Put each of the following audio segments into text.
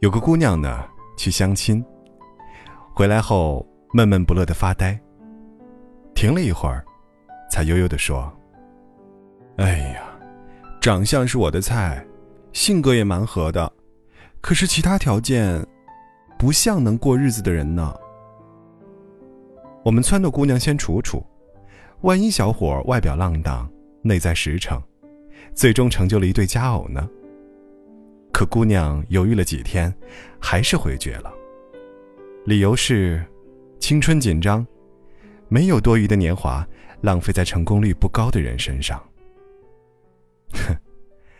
有个姑娘呢，去相亲，回来后闷闷不乐的发呆。停了一会儿，才悠悠的说：“哎呀，长相是我的菜，性格也蛮合的，可是其他条件，不像能过日子的人呢。我们撺掇姑娘先处处，万一小伙外表浪荡，内在实诚，最终成就了一对佳偶呢？”可姑娘犹豫了几天，还是回绝了。理由是，青春紧张，没有多余的年华浪费在成功率不高的人身上。哼，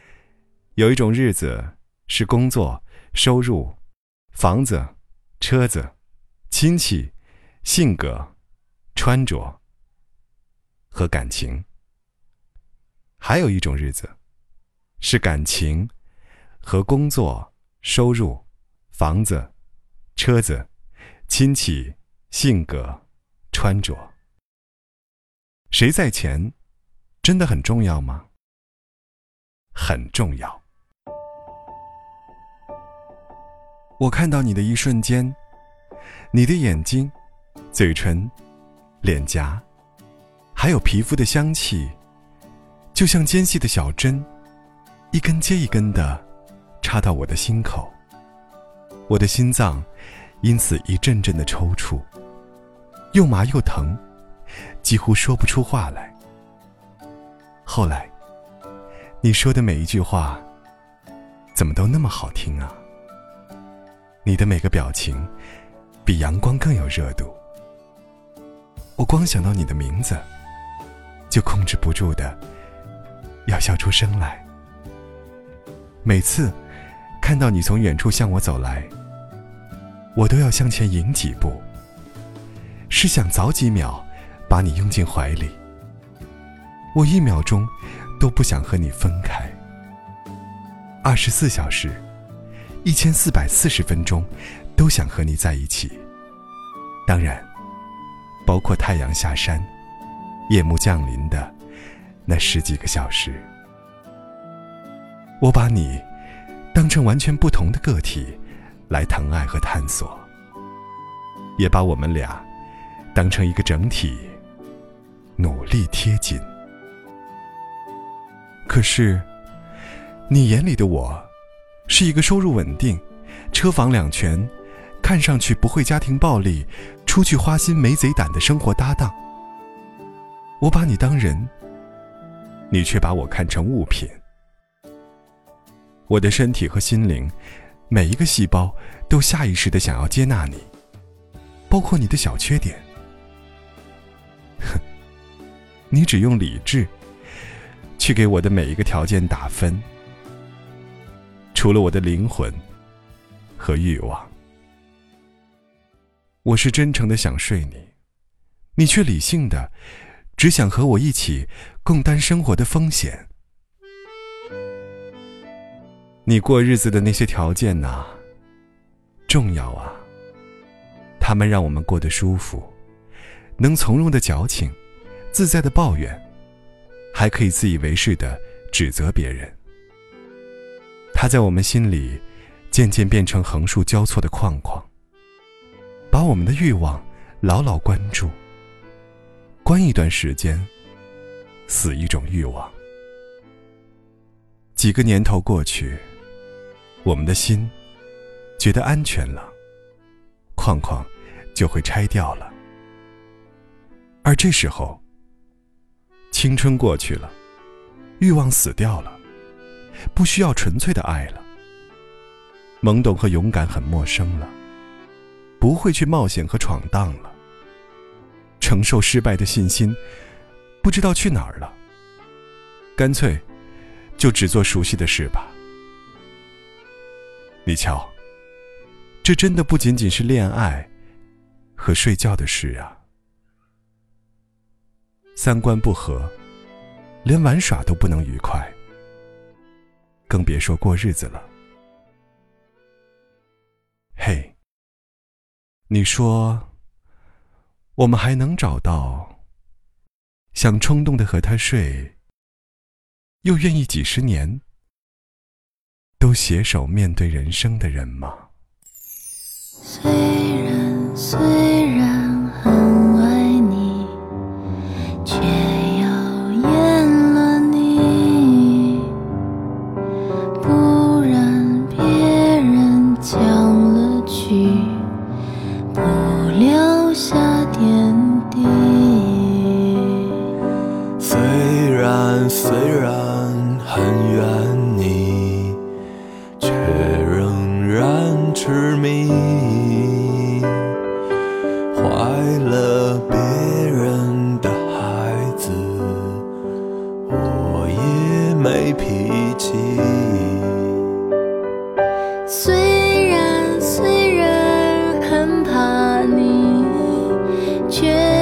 有一种日子是工作、收入、房子、车子、亲戚、性格、穿着和感情；还有一种日子是感情。和工作、收入、房子、车子、亲戚、性格、穿着，谁在前，真的很重要吗？很重要。我看到你的一瞬间，你的眼睛、嘴唇、脸颊，还有皮肤的香气，就像尖细的小针，一根接一根的。插到我的心口，我的心脏因此一阵阵的抽搐，又麻又疼，几乎说不出话来。后来，你说的每一句话，怎么都那么好听啊？你的每个表情，比阳光更有热度。我光想到你的名字，就控制不住的要笑出声来。每次。看到你从远处向我走来，我都要向前迎几步，是想早几秒把你拥进怀里。我一秒钟都不想和你分开。二十四小时，一千四百四十分钟，都想和你在一起。当然，包括太阳下山、夜幕降临的那十几个小时。我把你。当成完全不同的个体来疼爱和探索，也把我们俩当成一个整体，努力贴近。可是，你眼里的我，是一个收入稳定、车房两全、看上去不会家庭暴力、出去花心没贼胆的生活搭档。我把你当人，你却把我看成物品。我的身体和心灵，每一个细胞都下意识的想要接纳你，包括你的小缺点。哼，你只用理智去给我的每一个条件打分，除了我的灵魂和欲望。我是真诚的想睡你，你却理性的只想和我一起共担生活的风险。你过日子的那些条件呐，重要啊。他们让我们过得舒服，能从容的矫情，自在的抱怨，还可以自以为是的指责别人。他在我们心里，渐渐变成横竖交错的框框，把我们的欲望牢牢关住。关一段时间，死一种欲望。几个年头过去。我们的心觉得安全了，框框就会拆掉了。而这时候，青春过去了，欲望死掉了，不需要纯粹的爱了。懵懂和勇敢很陌生了，不会去冒险和闯荡了。承受失败的信心不知道去哪儿了。干脆就只做熟悉的事吧。你瞧，这真的不仅仅是恋爱和睡觉的事啊！三观不合，连玩耍都不能愉快，更别说过日子了。嘿，你说，我们还能找到想冲动的和他睡，又愿意几十年都携手面对人生的人吗？虽然虽然却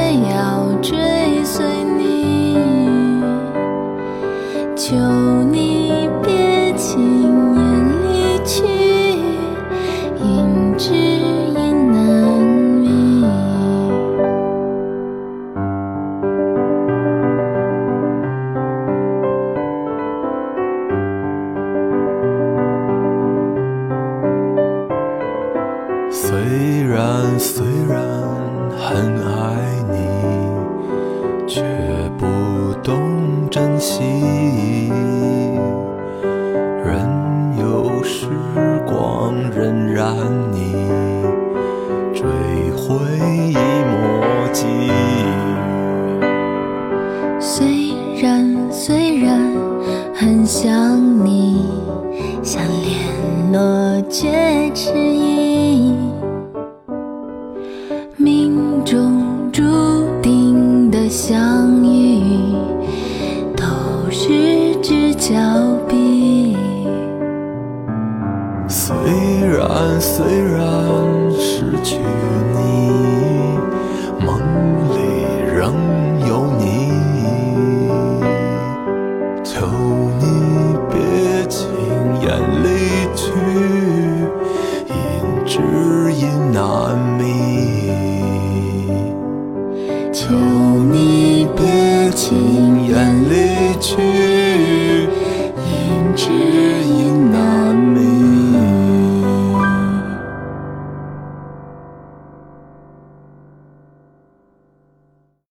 轻言离去。